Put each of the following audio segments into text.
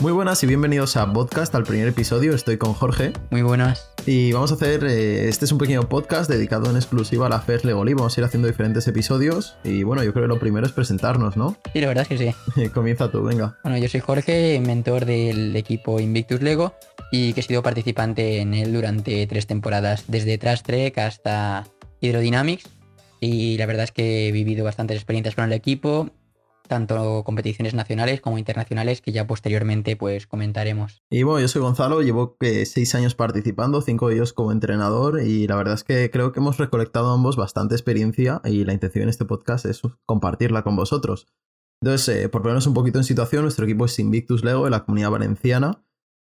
Muy buenas y bienvenidos a Podcast, al primer episodio. Estoy con Jorge. Muy buenas. Y vamos a hacer, eh, este es un pequeño podcast dedicado en exclusiva a la FES Legoli. Vamos a ir haciendo diferentes episodios. Y bueno, yo creo que lo primero es presentarnos, ¿no? Sí, la verdad es que sí. Comienza tú, venga. Bueno, yo soy Jorge, mentor del equipo Invictus Lego y que he sido participante en él durante tres temporadas, desde Trash Trek hasta Hydrodynamics. Y la verdad es que he vivido bastantes experiencias con el equipo tanto competiciones nacionales como internacionales que ya posteriormente pues comentaremos. Y bueno, yo soy Gonzalo, llevo eh, seis años participando, cinco de ellos como entrenador y la verdad es que creo que hemos recolectado ambos bastante experiencia y la intención en este podcast es compartirla con vosotros. Entonces, eh, por ponernos un poquito en situación, nuestro equipo es Invictus Lego de la comunidad valenciana.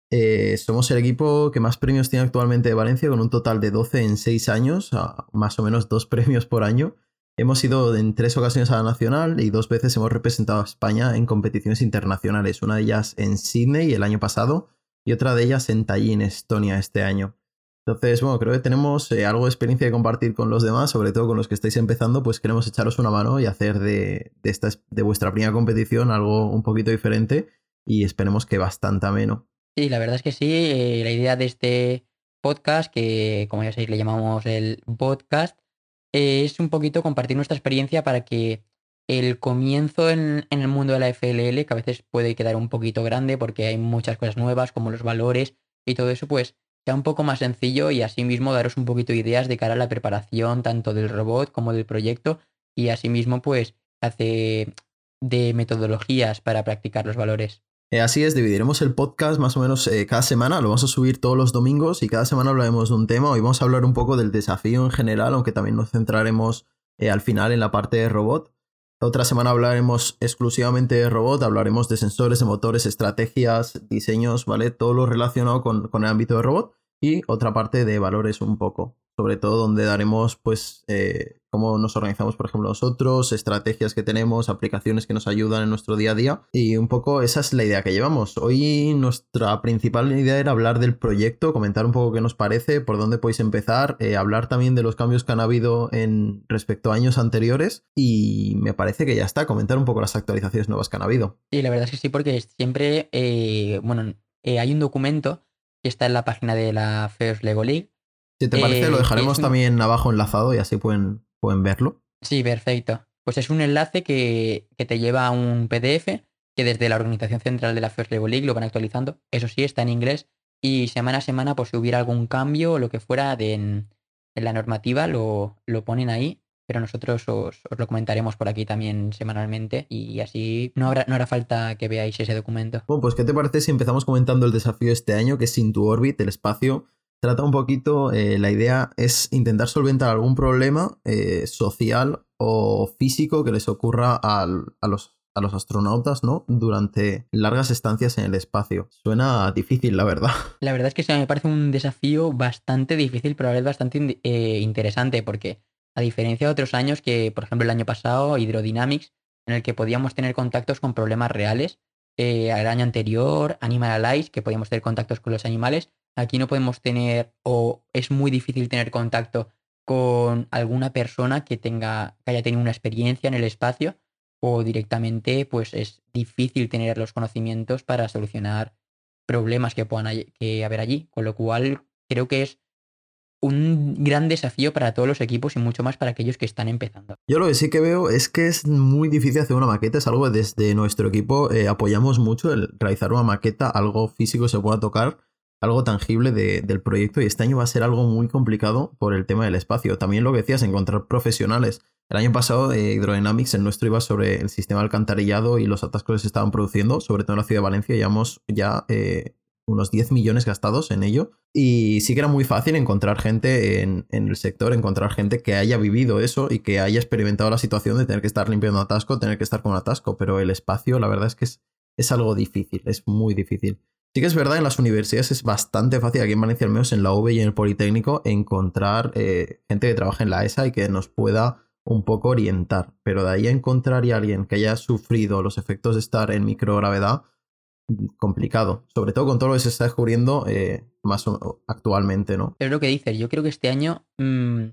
Eh, somos el equipo que más premios tiene actualmente de Valencia, con un total de 12 en 6 años, más o menos dos premios por año. Hemos ido en tres ocasiones a la nacional y dos veces hemos representado a España en competiciones internacionales, una de ellas en Sydney el año pasado y otra de ellas en Tallinn, Estonia, este año. Entonces, bueno, creo que tenemos eh, algo de experiencia de compartir con los demás, sobre todo con los que estáis empezando, pues queremos echaros una mano y hacer de, esta, de vuestra primera competición algo un poquito diferente y esperemos que bastante ameno. Sí, la verdad es que sí, eh, la idea de este podcast, que como ya sabéis le llamamos el podcast, es un poquito compartir nuestra experiencia para que el comienzo en, el mundo de la FLL, que a veces puede quedar un poquito grande porque hay muchas cosas nuevas como los valores y todo eso, pues sea un poco más sencillo y asimismo daros un poquito de ideas de cara a la preparación tanto del robot como del proyecto y asimismo pues hace de metodologías para practicar los valores. Eh, así es, dividiremos el podcast más o menos eh, cada semana, lo vamos a subir todos los domingos y cada semana hablaremos de un tema. Hoy vamos a hablar un poco del desafío en general, aunque también nos centraremos eh, al final en la parte de robot. Otra semana hablaremos exclusivamente de robot, hablaremos de sensores, de motores, estrategias, diseños, ¿vale? Todo lo relacionado con, con el ámbito de robot. Y otra parte de valores un poco sobre todo donde daremos pues eh, cómo nos organizamos por ejemplo nosotros, estrategias que tenemos, aplicaciones que nos ayudan en nuestro día a día y un poco esa es la idea que llevamos. Hoy nuestra principal idea era hablar del proyecto, comentar un poco qué nos parece, por dónde podéis empezar, eh, hablar también de los cambios que han habido en respecto a años anteriores y me parece que ya está, comentar un poco las actualizaciones nuevas que han habido. Sí, la verdad es que sí, porque siempre, eh, bueno, hay un documento que está en la página de la First Lego League si te parece, lo eh, dejaremos también abajo enlazado y así pueden, pueden verlo. Sí, perfecto. Pues es un enlace que, te lleva a un PDF que desde la Organización Central de la First Level League lo van actualizando. Eso sí, está en inglés. Y semana a semana, pues si hubiera algún cambio o lo que fuera de, en, la normativa, lo, lo ponen ahí pero nosotros os, os, lo comentaremos por aquí también semanalmente y así no habrá, no hará falta que veáis ese documento. Bueno, pues ¿qué te parece si empezamos comentando el desafío de este año, que es Into Orbit, el espacio trata un poquito, eh, la idea es intentar solventar algún problema eh, social o físico que les ocurra a, los, a los astronautas, ¿no? Durante largas estancias en el espacio. Suena difícil, la verdad. La verdad es que me parece un desafío bastante difícil, pero a la vez bastante eh, interesante, porque a diferencia de otros años que, por ejemplo, el año pasado, Hydrodynamics, en el que podíamos tener contactos con problemas reales, el año anterior, Animal Allies, que podíamos tener contactos con los animales, Aquí no podemos tener o es muy difícil tener contacto con alguna persona que tenga que haya tenido una experiencia en el espacio o directamente pues es difícil tener los conocimientos para solucionar problemas que puedan haber allí, con lo cual creo que es un gran desafío para todos los equipos y mucho más para aquellos que están empezando. Yo lo que sí que veo es que es muy difícil hacer una maqueta, es algo que desde nuestro equipo eh, apoyamos mucho el realizar una maqueta, algo físico se pueda tocar algo tangible del proyecto y este año va a ser algo muy complicado por el tema del espacio. También lo que decías, encontrar profesionales. El año pasado eh, Hydrodynamics, el nuestro, iba sobre el sistema alcantarillado y los atascos que se estaban produciendo, sobre todo en la ciudad de Valencia, llevamos ya eh, unos 10 millones gastados en ello. Y sí que era muy fácil encontrar gente en, el sector, encontrar gente que haya vivido eso y que haya experimentado la situación de tener que estar limpiando atasco, tener que estar con atasco, pero el espacio, la verdad es que es, algo difícil, es muy difícil. Sí que es verdad, en las universidades es bastante fácil, aquí en Valencia al menos en la UV y en el Politécnico, encontrar eh, gente que trabaje en la ESA y que nos pueda un poco orientar. Pero de ahí a encontrar a alguien que haya sufrido los efectos de estar en microgravedad, complicado. Sobre todo con todo lo que se está descubriendo eh, más actualmente, ¿no? Es lo que dices, yo creo que este año mm,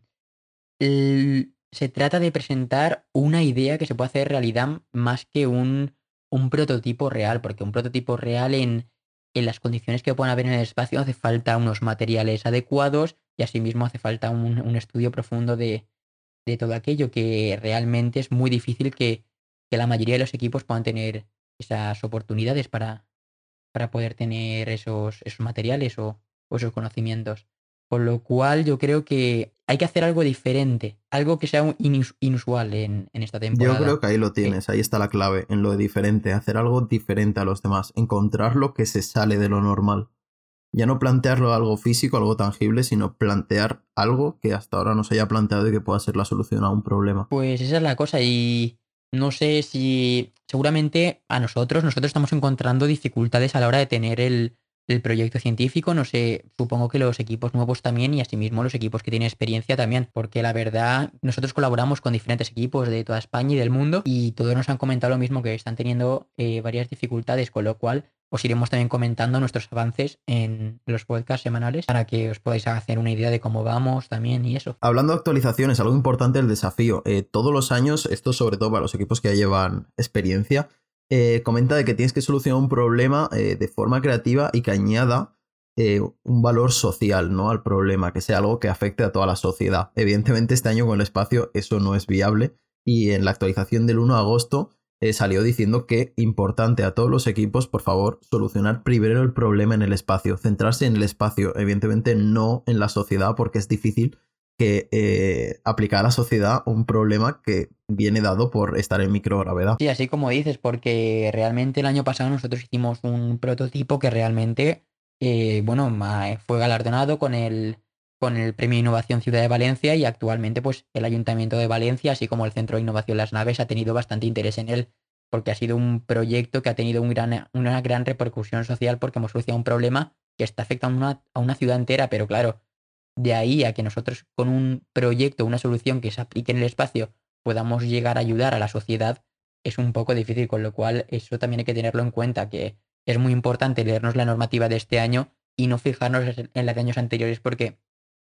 se trata de presentar una idea que se puede hacer realidad más que un un prototipo real, porque un prototipo real en, en las condiciones que puedan haber en el espacio hace falta unos materiales adecuados y asimismo hace falta un, un estudio profundo de, de, todo aquello que realmente es muy difícil que, que, la mayoría de los equipos puedan tener esas oportunidades para, para poder tener esos, esos materiales o, o esos conocimientos. Con lo cual yo creo que hay que hacer algo diferente, algo que sea inusual en, en, esta temporada. Yo creo que ahí lo tienes, ahí está la clave, en lo de diferente, hacer algo diferente a los demás, encontrar lo que se sale de lo normal. Ya no plantearlo algo físico, algo tangible, sino plantear algo que hasta ahora no se haya planteado y que pueda ser la solución a un problema. Pues esa es la cosa y no sé si seguramente a nosotros, nosotros estamos encontrando dificultades a la hora de tener el, el proyecto científico, no sé, supongo que los equipos nuevos también y asimismo los equipos que tienen experiencia también, porque la verdad nosotros colaboramos con diferentes equipos de toda España y del mundo y todos nos han comentado lo mismo, que están teniendo eh, varias dificultades, con lo cual os iremos también comentando nuestros avances en los podcasts semanales para que os podáis hacer una idea de cómo vamos también y eso. Hablando de actualizaciones, algo importante el desafío. Eh, todos los años, esto sobre todo para los equipos que ya llevan experiencia, eh, comenta de que tienes que solucionar un problema eh, de forma creativa y que añada un valor social ¿no? al problema, que sea algo que afecte a toda la sociedad. Evidentemente este año con el espacio eso no es viable y en la actualización del 1 de agosto salió diciendo que importante a todos los equipos, por favor, solucionar primero el problema en el espacio, centrarse en el espacio, evidentemente no en la sociedad porque es difícil que eh, aplicar a la sociedad un problema que viene dado por estar en microgravedad. Sí, así como dices, porque realmente el año pasado nosotros hicimos un prototipo que realmente, eh, bueno, fue galardonado con el, con el Premio Innovación Ciudad de Valencia y actualmente pues el Ayuntamiento de Valencia, así como el Centro de Innovación Las Naves, ha tenido bastante interés en él porque ha sido un proyecto que ha tenido una gran repercusión social porque hemos solucionado un problema que está afectando a una, a una ciudad entera, pero claro, de ahí a que nosotros con un proyecto, una solución que se aplique en el espacio, podamos llegar a ayudar a la sociedad, es un poco difícil, con lo cual eso también hay que tenerlo en cuenta, que es muy importante leernos la normativa de este año y no fijarnos en la de años anteriores porque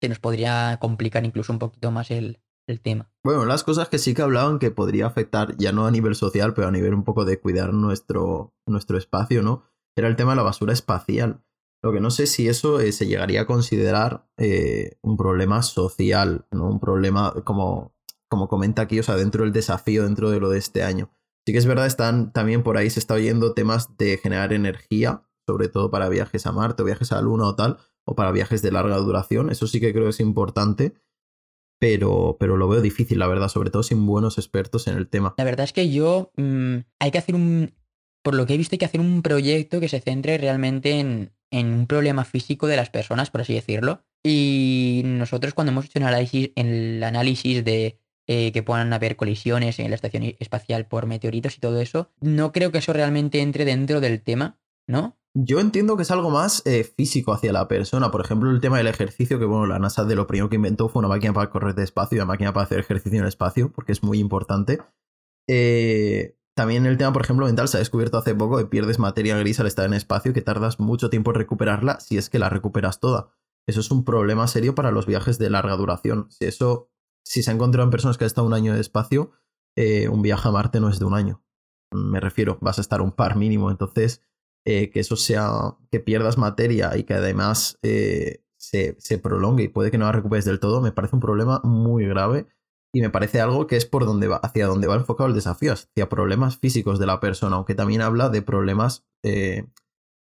se nos podría complicar incluso un poquito más el, el tema. Bueno, las cosas que sí que hablaban que podría afectar, ya no a nivel social, pero a nivel un poco de cuidar nuestro, nuestro espacio, ¿no? Era el tema de la basura espacial. Lo que no sé si eso eh, se llegaría a considerar eh, un problema social, ¿no? Un problema como, como comenta aquí, o sea, dentro del desafío, dentro de lo de este año. Sí que es verdad, están también por ahí se está oyendo temas de generar energía, sobre todo para viajes a Marte o viajes a la Luna o tal, o para viajes de larga duración. Eso sí que creo que es importante, pero, pero lo veo difícil, la verdad, sobre todo sin buenos expertos en el tema. La verdad es que yo mm, hay que hacer un, por lo que he visto, hay que hacer un proyecto que se centre realmente en, en un problema físico de las personas, por así decirlo. Y nosotros cuando hemos hecho un análisis, el análisis de eh, que puedan haber colisiones en la estación espacial por meteoritos y todo eso, no creo que eso realmente entre dentro del tema, ¿no? Yo entiendo que es algo más eh, físico hacia la persona. Por ejemplo, el tema del ejercicio, que bueno, la NASA de lo primero que inventó fue una máquina para correr de espacio y una máquina para hacer ejercicio en el espacio, porque es muy importante. Eh, también el tema, por ejemplo, mental se ha descubierto hace poco que pierdes materia gris al estar en espacio que tardas mucho tiempo en recuperarla si es que la recuperas toda. Eso es un problema serio para los viajes de larga duración. Si eso, si se ha encontrado en personas que han estado un año de espacio, eh, un viaje a Marte no es de un año. Me refiero, vas a estar un par mínimo. Entonces, eh, que eso sea, que pierdas materia y que además eh, se, se prolongue y puede que no la recuperes del todo, me parece un problema muy grave y me parece algo que es por donde va, hacia donde va enfocado el desafío, hacia problemas físicos de la persona, aunque también habla de problemas, eh,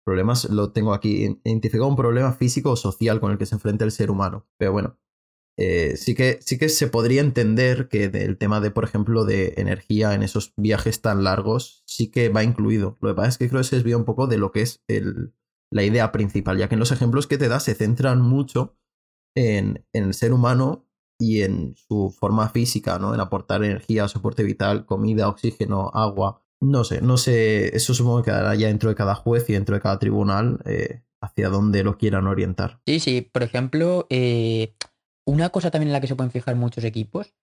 problemas, lo tengo aquí identificado, un problema físico o social con el que se enfrenta el ser humano. Pero bueno, eh, sí, que, sí que se podría entender que el tema de, por ejemplo, de energía en esos viajes tan largos sí que va incluido. Lo que pasa es que creo que se desvía un poco de lo que es el, la idea principal, ya que en los ejemplos que te da se centran mucho en, en el ser humano y en su forma física, ¿no? En aportar energía, soporte vital, comida, oxígeno, agua. No sé, no sé, eso supongo que quedará ya dentro de cada juez y dentro de cada tribunal eh, hacia dónde lo quieran orientar. Sí, sí, por ejemplo, eh, una cosa también en la que se pueden fijar muchos equipos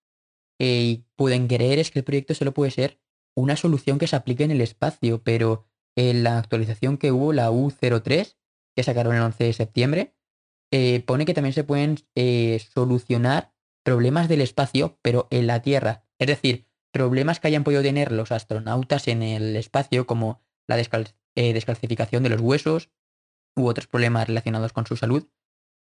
eh, y pueden querer es que el proyecto solo puede ser una solución que se aplique en el espacio, pero en la actualización que hubo, la U03, que sacaron el 11 de septiembre, pone que también se pueden solucionar problemas del espacio, pero en la Tierra. Es decir, problemas que hayan podido tener los astronautas en el espacio, como la eh, descalcificación de los huesos u otros problemas relacionados con su salud,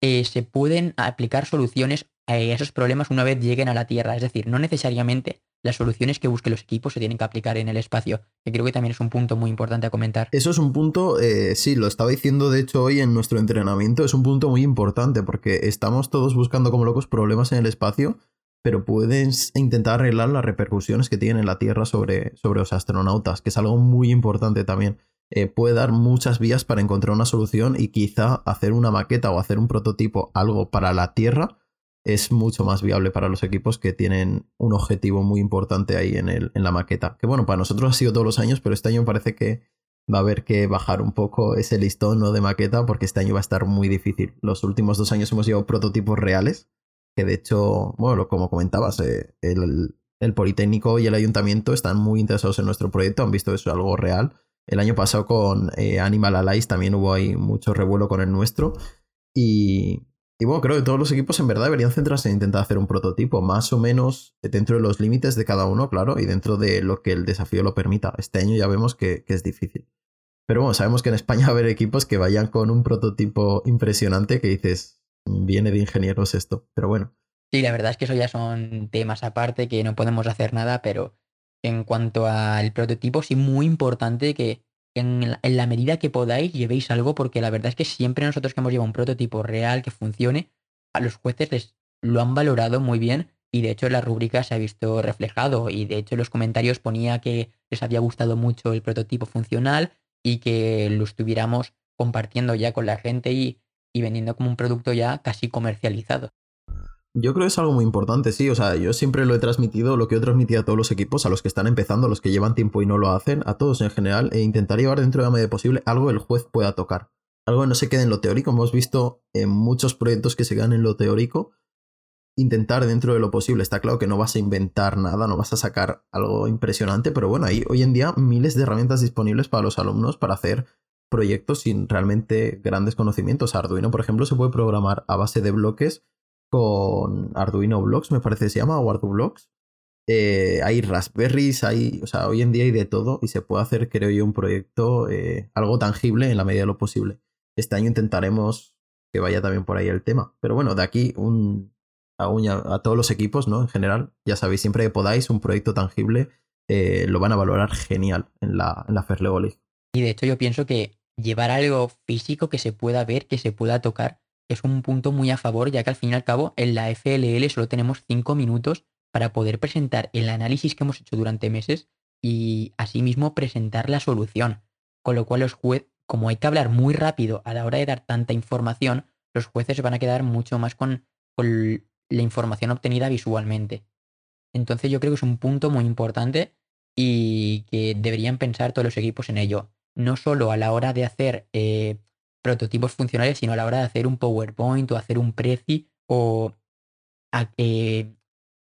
eh, se pueden aplicar soluciones a esos problemas una vez lleguen a la Tierra. Es decir, no necesariamente las soluciones que busquen los equipos se tienen que aplicar en el espacio, que creo que también es un punto muy importante a comentar. Eso es un punto, eh, sí, lo estaba diciendo de hecho hoy en nuestro entrenamiento, es un punto muy importante porque estamos todos buscando como locos problemas en el espacio, pero puedes intentar arreglar las repercusiones que tiene la Tierra sobre, sobre los astronautas, que es algo muy importante también. Eh, puede dar muchas vías para encontrar una solución y quizá hacer una maqueta o hacer un prototipo, algo para la Tierra, es mucho más viable para los equipos que tienen un objetivo muy importante ahí en, el, en la maqueta. Que bueno, para nosotros ha sido todos los años, pero este año parece que va a haber que bajar un poco ese listón ¿no? de maqueta porque este año va a estar muy difícil. Los últimos dos años hemos llevado prototipos reales, que de hecho, bueno, como comentabas, eh, el, el Politécnico y el Ayuntamiento están muy interesados en nuestro proyecto, han visto eso algo real el año pasado con eh, Animal Allies también hubo ahí mucho revuelo con el nuestro. Y, bueno, creo que todos los equipos en verdad deberían centrarse en intentar hacer un prototipo más o menos dentro de los límites de cada uno, claro, y dentro de lo que el desafío lo permita. Este año ya vemos que, es difícil. Pero bueno, sabemos que en España va a haber equipos que vayan con un prototipo impresionante que dices, viene de ingenieros esto. Pero bueno. Sí, la verdad es que eso ya son temas aparte que no podemos hacer nada, pero en cuanto al prototipo, sí, muy importante que en la, medida que podáis llevéis algo, porque la verdad es que siempre nosotros que hemos llevado un prototipo real que funcione, a los jueces les lo han valorado muy bien y de hecho la rúbrica se ha visto reflejado y de hecho en los comentarios ponía que les había gustado mucho el prototipo funcional y que lo estuviéramos compartiendo ya con la gente y vendiendo como un producto ya casi comercializado. Yo creo que es algo muy importante, sí. O sea, yo siempre lo he transmitido, lo que he transmitido a todos los equipos, a los que están empezando, a los que llevan tiempo y no lo hacen, a todos en general, e intentar llevar dentro de la medida posible algo el juez pueda tocar. Algo que no se quede en lo teórico. Hemos visto en muchos proyectos que se quedan en lo teórico. Intentar dentro de lo posible. Está claro que no vas a inventar nada, no vas a sacar algo impresionante, pero bueno, hay hoy en día miles de herramientas disponibles para los alumnos para hacer proyectos sin realmente grandes conocimientos. Arduino, por ejemplo, se puede programar a base de bloques con Arduino Blocks, me parece que se llama, o ArduBlocks. Eh, hay Raspberries, hay, o sea, hoy en día hay de todo y se puede hacer, creo yo, un proyecto eh, algo tangible en la medida de lo posible. Este año intentaremos que vaya también por ahí el tema. Pero bueno, de aquí un, a, a todos los equipos, ¿no? En general, ya sabéis, siempre que podáis, un proyecto tangible eh, lo van a valorar genial en la, en la League. Y de hecho yo pienso que llevar algo físico que se pueda ver, que se pueda tocar, es un punto muy a favor, ya que al fin y al cabo en la FLL solo tenemos 5 minutos para poder presentar el análisis que hemos hecho durante meses y asimismo presentar la solución. Con lo cual los jueces, como hay que hablar muy rápido a la hora de dar tanta información, los jueces van a quedar mucho más con, con la información obtenida visualmente. Entonces yo creo que es un punto muy importante y que deberían pensar todos los equipos en ello. No solo a la hora de hacer eh, prototipos funcionales, sino a la hora de hacer un PowerPoint o hacer un Prezi o eh,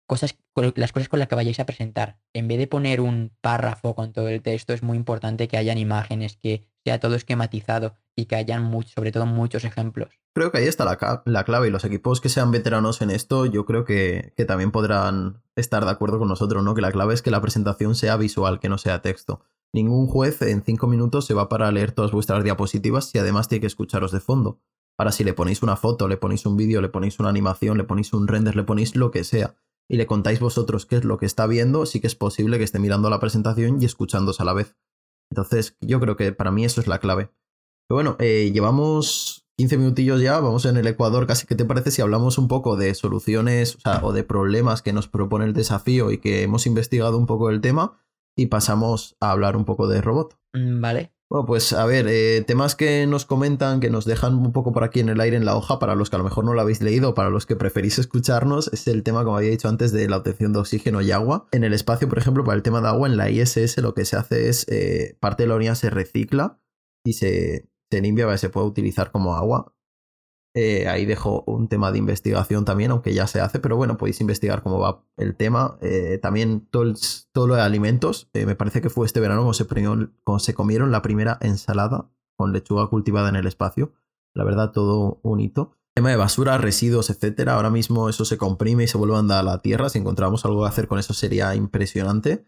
cosas, las cosas con las que vayáis a presentar. En vez de poner un párrafo con todo el texto, es muy importante que hayan imágenes, que sea todo esquematizado y que hayan sobre todo muchos ejemplos. Creo que ahí está la, la, clave y los equipos que sean veteranos en esto, yo creo que, que también podrán estar de acuerdo con nosotros, ¿no? Que la clave es que la presentación sea visual, que no sea texto. Ningún juez en cinco minutos se va para leer todas vuestras diapositivas y además tiene que escucharos de fondo. Ahora, si le ponéis una foto, le ponéis un vídeo, le ponéis una animación, le ponéis un render, le ponéis lo que sea, y le contáis vosotros qué es lo que está viendo, sí que es posible que esté mirando la presentación y escuchándose a la vez. Entonces, yo creo que para mí eso es la clave. Pero bueno, eh, llevamos 15 minutillos ya, vamos en el Ecuador, casi. ¿Qué te parece si hablamos un poco de soluciones o de problemas que nos propone el desafío y que hemos investigado un poco el tema? y pasamos a hablar un poco de robot. Mm, vale. Bueno, pues a ver, eh, temas que nos comentan, que nos dejan un poco por aquí en el aire en la hoja, para los que a lo mejor no lo habéis leído, para los que preferís escucharnos, es el tema, como había dicho antes, de la obtención de oxígeno y agua. En el espacio, por ejemplo, para el tema de agua, en la ISS lo que se hace es, eh, parte de la unidad se recicla y se, se limpia se pueda utilizar como agua. Eh, ahí dejo un tema de investigación también, aunque ya se hace, pero bueno, podéis investigar cómo va el tema. Eh, también todo, todo, lo de alimentos. Eh, me parece que fue este verano cuando se comieron la primera ensalada con lechuga cultivada en el espacio. La verdad, todo un hito. Tema de basura, residuos, etcétera. Ahora mismo eso se comprime y se vuelve a andar a la Tierra. Si encontramos algo que hacer con eso sería impresionante.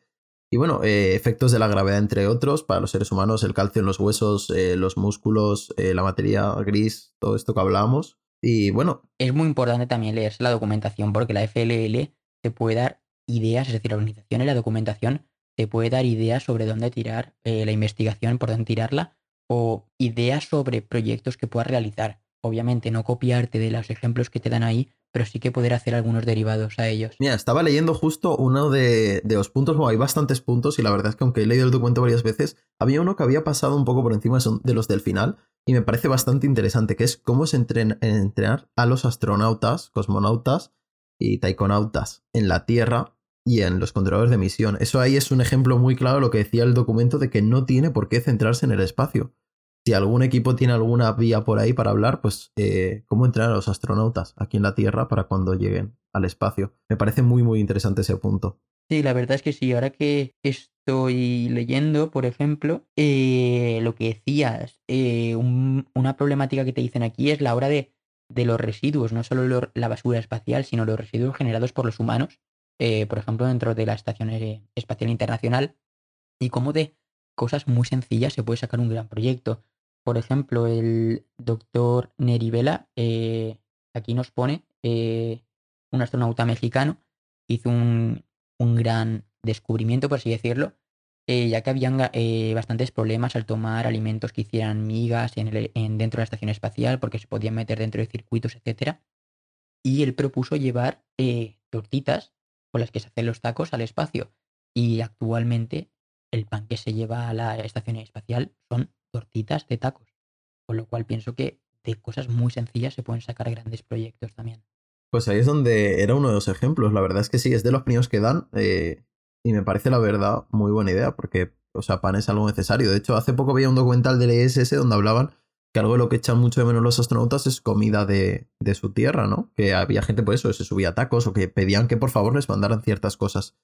Y bueno, eh, efectos de la gravedad, entre otros, para los seres humanos, el calcio en los huesos, eh, los músculos, eh, la materia gris, todo esto que hablábamos. Y bueno. Es muy importante también leerse la documentación, porque la FLL te puede dar ideas, es decir, la organización y la documentación te puede dar ideas sobre dónde tirar la investigación, por dónde tirarla, o ideas sobre proyectos que puedas realizar. Obviamente, no copiarte de los ejemplos que te dan ahí, pero sí que poder hacer algunos derivados a ellos. Mira, estaba leyendo justo uno de, los puntos, bueno, hay bastantes puntos y la verdad es que aunque he leído el documento varias veces, había uno que había pasado un poco por encima de los del final y me parece bastante interesante, que es cómo se entrena, entrenar a los astronautas, cosmonautas y taikonautas en la Tierra y en los controladores de misión. Eso ahí es un ejemplo muy claro de lo que decía el documento de que no tiene por qué centrarse en el espacio si algún equipo tiene alguna vía por ahí para hablar, pues eh, cómo entrenar a los astronautas aquí en la Tierra para cuando lleguen al espacio. Me parece muy, muy interesante ese punto. Sí, la verdad es que sí. Ahora que estoy leyendo, por ejemplo, eh, lo que decías, eh, una problemática que te dicen aquí es la hora de, de los residuos, no solo la basura espacial, sino los residuos generados por los humanos, por ejemplo, dentro de la Estación Espacial Internacional, y cómo de cosas muy sencillas se puede sacar un gran proyecto. Por ejemplo, el doctor Nerivela, eh, aquí nos pone, eh, un astronauta mexicano, hizo un, gran descubrimiento, por así decirlo, eh, ya que habían bastantes problemas al tomar alimentos que hicieran migas en dentro de la estación espacial, porque se podían meter dentro de circuitos, etc. Y él propuso llevar tortitas con las que se hacen los tacos al espacio. Y actualmente el pan que se lleva a la estación espacial son tortitas de tacos. Con lo cual pienso que de cosas muy sencillas se pueden sacar grandes proyectos también. Pues ahí es donde era uno de los ejemplos. La verdad es que sí, es de los primeros que dan. Eh, y me parece la verdad muy buena idea, porque, o sea, pan es algo necesario. De hecho, hace poco veía un documental del ESS donde hablaban que algo de lo que echan mucho de menos los astronautas es comida de, de su tierra, ¿no? Que había gente, por eso, se subía tacos o que pedían que por favor les mandaran ciertas cosas.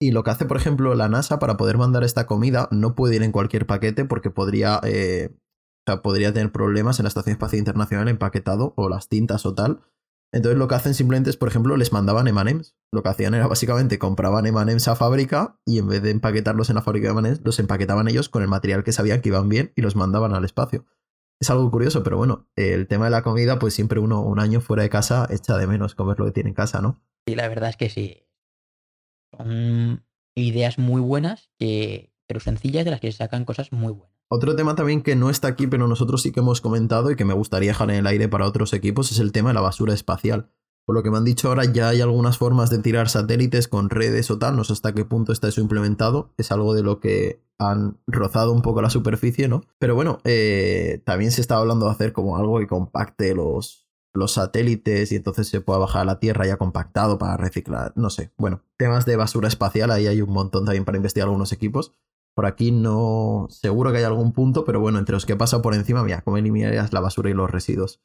Y lo que hace, por ejemplo, la NASA para poder mandar esta comida no puede ir en cualquier paquete porque podría, eh, o sea, podría tener problemas en la Estación Espacial Internacional empaquetado o las tintas o tal. Entonces lo que hacen simplemente es, por ejemplo, les mandaban M&M's. Lo que hacían era básicamente compraban M&M's a fábrica y en vez de empaquetarlos en la fábrica de M&M's, los empaquetaban ellos con el material que sabían que iban bien y los mandaban al espacio. Es algo curioso, pero bueno, el tema de la comida, pues siempre uno un año fuera de casa echa de menos comer lo que tiene en casa, ¿no? Sí, la verdad es que sí. Son ideas muy buenas, que, pero sencillas de las que se sacan cosas muy buenas. Otro tema también que no está aquí, pero nosotros sí que hemos comentado y que me gustaría dejar en el aire para otros equipos, es el tema de la basura espacial. Por lo que me han dicho ahora, ya hay algunas formas de tirar satélites con redes o tal, no sé hasta qué punto está eso implementado, es algo de lo que han rozado un poco la superficie, ¿no? Pero bueno, eh, también se está hablando de hacer como algo que compacte los, los satélites y entonces se pueda bajar a la Tierra ya compactado para reciclar, no sé. Bueno, temas de basura espacial, ahí hay un montón también para investigar algunos equipos. Por aquí no, seguro que hay algún punto, pero bueno, entre los que pasa por encima, mira, cómo eliminarías la basura y los residuos.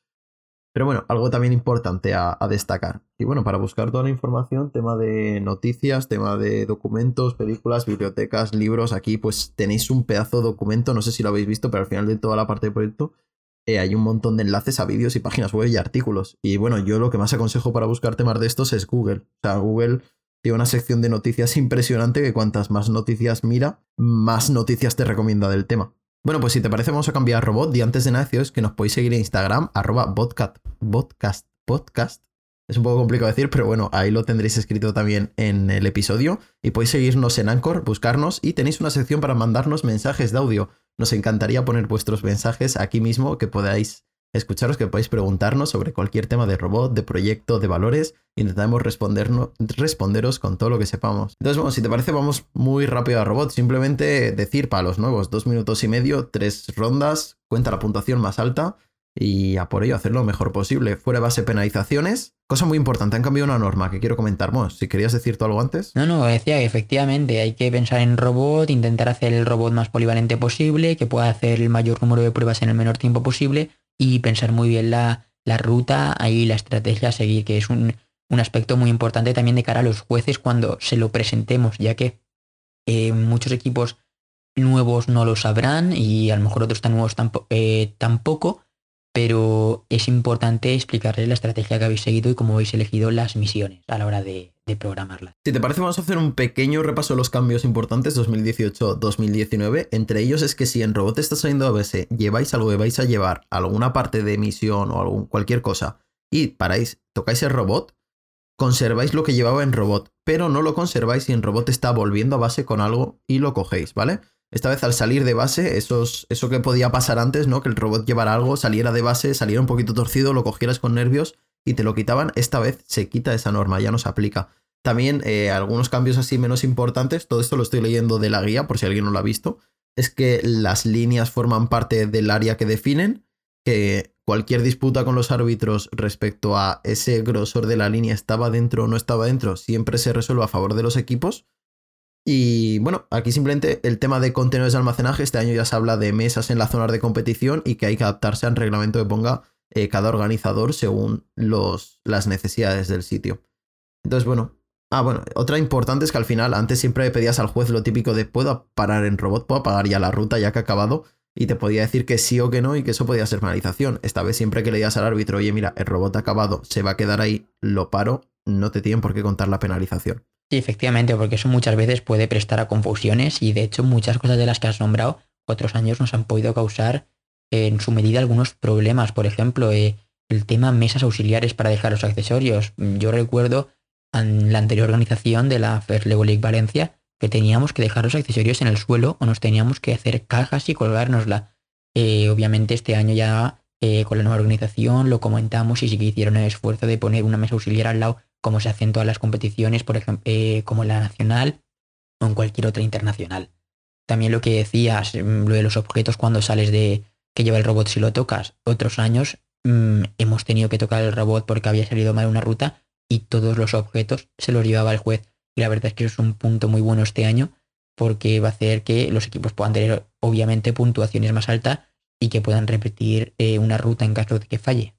Pero bueno, algo también importante a, a, destacar. Y bueno, para buscar toda la información, tema de noticias, tema de documentos, películas, bibliotecas, libros, aquí pues tenéis un pedazo de documento, no sé si lo habéis visto, pero al final de toda la parte del proyecto eh, hay un montón de enlaces a vídeos y páginas web y artículos. Y bueno, yo lo que más aconsejo para buscar temas de estos es Google. O sea, Google tiene una sección de noticias impresionante que cuantas más noticias mira, más noticias te recomienda del tema. Bueno, pues si te parece, vamos a cambiar a robot. Y antes de nada, es que nos podéis seguir en Instagram, arroba podcast, podcast, podcast. Es un poco complicado decir, pero bueno, ahí lo tendréis escrito también en el episodio. Y podéis seguirnos en Anchor, buscarnos y tenéis una sección para mandarnos mensajes de audio. Nos encantaría poner vuestros mensajes aquí mismo, que podáis escucharos, que podáis preguntarnos sobre cualquier tema de robot, de proyecto, de valores. Intentaremos responderos con todo lo que sepamos. Entonces, bueno, si te parece, vamos muy rápido a robot. Simplemente decir para los nuevos, dos minutos y medio, tres rondas, cuenta la puntuación más alta y a por ello hacer lo mejor posible. Fuera base penalizaciones. Cosa muy importante, han cambiado una norma que quiero comentar. Si querías decir tú algo antes. No, no, decía que efectivamente hay que pensar en robot, intentar hacer el robot más polivalente posible, que pueda hacer el mayor número de pruebas en el menor tiempo posible y pensar muy bien la, ruta y la estrategia a seguir, que es un, aspecto muy importante también de cara a los jueces cuando se lo presentemos, ya que eh, muchos equipos nuevos no lo sabrán y a lo mejor otros tan nuevos eh, tampoco pero es importante explicarles la estrategia que habéis seguido y cómo habéis elegido las misiones a la hora de, programarlas. Si te parece, vamos a hacer un pequeño repaso de los cambios importantes 2018-2019. Entre ellos es que si en robot está saliendo a veces lleváis algo que vais a llevar alguna parte de misión o algún, cualquier cosa y paráis, tocáis el robot, conserváis lo que llevaba en robot, pero no lo conserváis si en robot está volviendo a base con algo y lo cogéis, ¿vale? Esta vez al salir de base, eso que podía pasar antes, ¿no? Que el robot llevara algo, saliera de base, saliera un poquito torcido, lo cogieras con nervios y te lo quitaban, esta vez se quita esa norma, ya no se aplica. También eh, algunos cambios así menos importantes, todo esto lo estoy leyendo de la guía por si alguien no lo ha visto, es que las líneas forman parte del área que definen, que cualquier disputa con los árbitros respecto a ese grosor de la línea estaba dentro o no estaba dentro, siempre se resuelve a favor de los equipos y bueno, aquí simplemente el tema de contenedores de almacenaje, este año ya se habla de mesas en la zona de competición y que hay que adaptarse al reglamento que ponga eh, cada organizador según los, las necesidades del sitio. Entonces, bueno. Ah, bueno, otra importante es que al final, antes siempre pedías al juez lo típico de puedo parar en robot, puedo pagar ya la ruta ya que ha acabado, y te podía decir que sí o que no y que eso podía ser penalización. Esta vez siempre que le digas al árbitro, oye, mira, el robot ha acabado, se va a quedar ahí, lo paro, no te tienen por qué contar la penalización. Sí, efectivamente, porque eso muchas veces puede prestar a confusiones y de hecho muchas cosas de las que has nombrado otros años nos han podido causar en su medida algunos problemas. Por ejemplo, eh, el tema mesas auxiliares para dejar los accesorios. Yo recuerdo en la anterior organización de la First League Valencia que teníamos que dejar los accesorios en el suelo o nos teníamos que hacer cajas y colgárnosla. Eh, obviamente este año ya eh, con la nueva organización lo comentamos y sí que hicieron el esfuerzo de poner una mesa auxiliar al lado como se hace en todas las competiciones, por ejemplo, eh, como la nacional o en cualquier otra internacional. También lo que decías, mm, lo de los objetos cuando sales de que lleva el robot si lo tocas. Otros años mm, hemos tenido que tocar el robot porque había salido mal una ruta y todos los objetos se los llevaba el juez. Y la verdad es que eso es un punto muy bueno este año porque va a hacer que los equipos puedan tener obviamente puntuaciones más altas y que puedan repetir eh, una ruta en caso de que falle.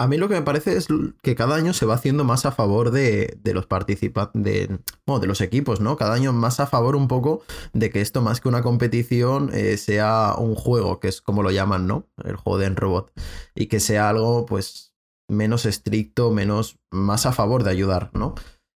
A mí lo que me parece es que cada año se va haciendo más a favor de, los participantes, de, los equipos, ¿no? Cada año más a favor un poco de que esto más que una competición eh, sea un juego, que es como lo llaman, ¿no? El juego de robot. Y que sea algo, pues, menos estricto, menos, más a favor de ayudar, ¿no?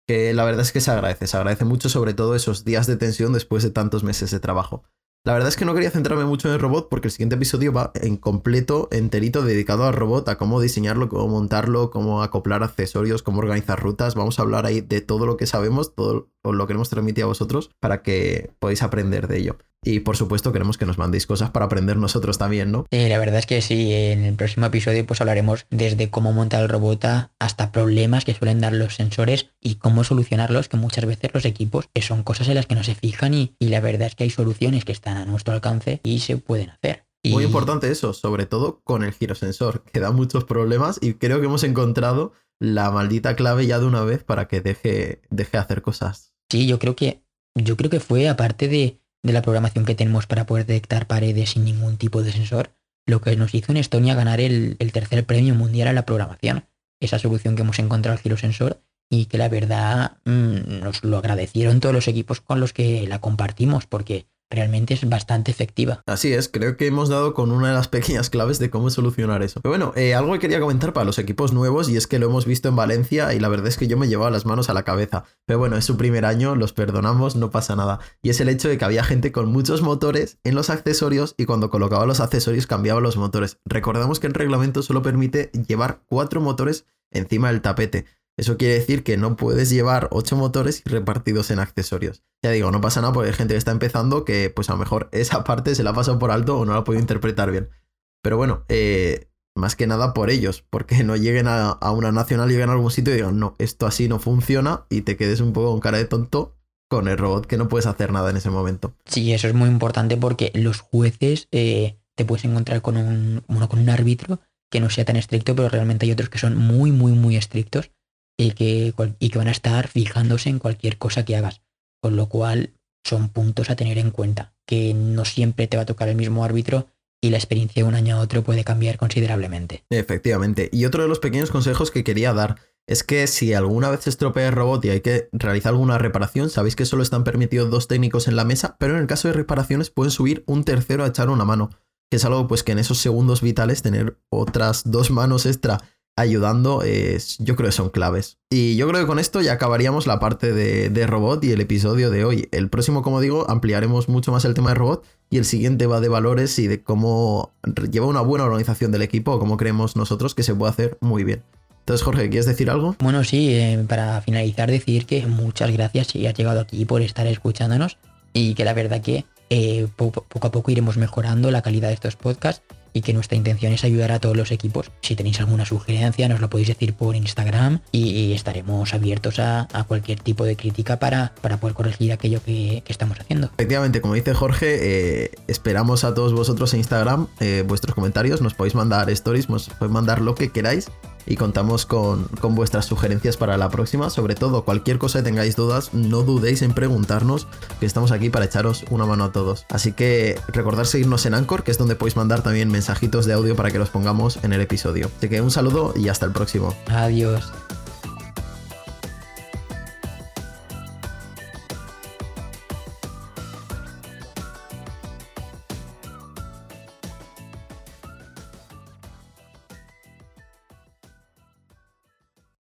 Que la verdad es que se agradece, se agradece mucho sobre todo esos días de tensión después de tantos meses de trabajo. La verdad es que no quería centrarme mucho en el robot porque el siguiente episodio va en completo, enterito, dedicado al robot, a cómo diseñarlo, cómo montarlo, cómo acoplar accesorios, cómo organizar rutas. Vamos a hablar ahí de todo lo que sabemos, todo lo que hemos transmitido a vosotros para que podáis aprender de ello. Y por supuesto queremos que nos mandéis cosas para aprender nosotros también, ¿no? Sí, la verdad es que sí, en el próximo episodio pues hablaremos desde cómo montar el robot hasta problemas que suelen dar los sensores y cómo solucionarlos, que muchas veces los equipos son cosas en las que no se fijan y, la verdad es que hay soluciones que están a nuestro alcance y se pueden hacer. Muy importante eso, sobre todo con el girosensor, que da muchos problemas y creo que hemos encontrado la maldita clave ya de una vez para que deje, deje hacer cosas. Sí, yo creo que yo creo que fue aparte de de la programación que tenemos para poder detectar paredes sin ningún tipo de sensor, lo que nos hizo en Estonia ganar el, tercer premio mundial a la programación. Esa solución que hemos encontrado al girosensor y que la verdad mm, nos lo agradecieron todos los equipos con los que la compartimos porque realmente es bastante efectiva. Así es, creo que hemos dado con una de las pequeñas claves de cómo solucionar eso. Pero bueno, eh, algo que quería comentar para los equipos nuevos y es que lo hemos visto en Valencia y la verdad es que yo me llevaba las manos a la cabeza. Pero bueno, es su primer año, los perdonamos, no pasa nada. Y es el hecho de que había gente con muchos motores en los accesorios y cuando colocaba los accesorios cambiaba los motores. Recordamos que el reglamento solo permite llevar cuatro motores encima del tapete. Eso quiere decir que no puedes llevar ocho motores repartidos en accesorios. Ya digo, no pasa nada porque hay gente que está empezando que pues a lo mejor esa parte se la ha pasado por alto o no la puede interpretar bien. Pero bueno, eh, más que nada por ellos, porque no lleguen a, una nacional, lleguen a algún sitio y digan, no, esto así no funciona y te quedes un poco con cara de tonto con el robot que no puedes hacer nada en ese momento. Sí, eso es muy importante porque los jueces eh, te puedes encontrar con un, con un árbitro que no sea tan estricto, pero realmente hay otros que son muy, muy, muy estrictos y que, y que van a estar fijándose en cualquier cosa que hagas. Con lo cual son puntos a tener en cuenta, que no siempre te va a tocar el mismo árbitro y la experiencia de un año a otro puede cambiar considerablemente. Efectivamente. Y otro de los pequeños consejos que quería dar es que si alguna vez estropea el robot y hay que realizar alguna reparación, sabéis que solo están permitidos dos técnicos en la mesa, pero en el caso de reparaciones pueden subir un tercero a echar una mano. que es algo pues que en esos segundos vitales tener otras dos manos extra ayudando, es, yo creo que son claves. Y yo creo que con esto ya acabaríamos la parte de, robot y el episodio de hoy. El próximo, como digo, ampliaremos mucho más el tema de robot y el siguiente va de valores y de cómo lleva una buena organización del equipo, como creemos nosotros que se puede hacer muy bien. Entonces, Jorge, ¿quieres decir algo? Bueno, sí, eh, para finalizar, decir que muchas gracias si has llegado aquí por estar escuchándonos y que la verdad que eh, poco a poco iremos mejorando la calidad de estos podcasts y que nuestra intención es ayudar a todos los equipos. Si tenéis alguna sugerencia, nos lo podéis decir por Instagram y, estaremos abiertos a, cualquier tipo de crítica para, para poder corregir aquello que, que, estamos haciendo. Efectivamente, como dice Jorge, eh, esperamos a todos vosotros en Instagram eh, vuestros comentarios, nos podéis mandar stories, nos podéis mandar lo que queráis y contamos con, con, vuestras sugerencias para la próxima. Sobre todo, cualquier cosa que tengáis dudas, no dudéis en preguntarnos, que estamos aquí para echaros una mano a todos. Así que recordad seguirnos en Anchor, que es donde podéis mandar también mensajitos de audio para que los pongamos en el episodio. Así que un saludo y hasta el próximo. Adiós.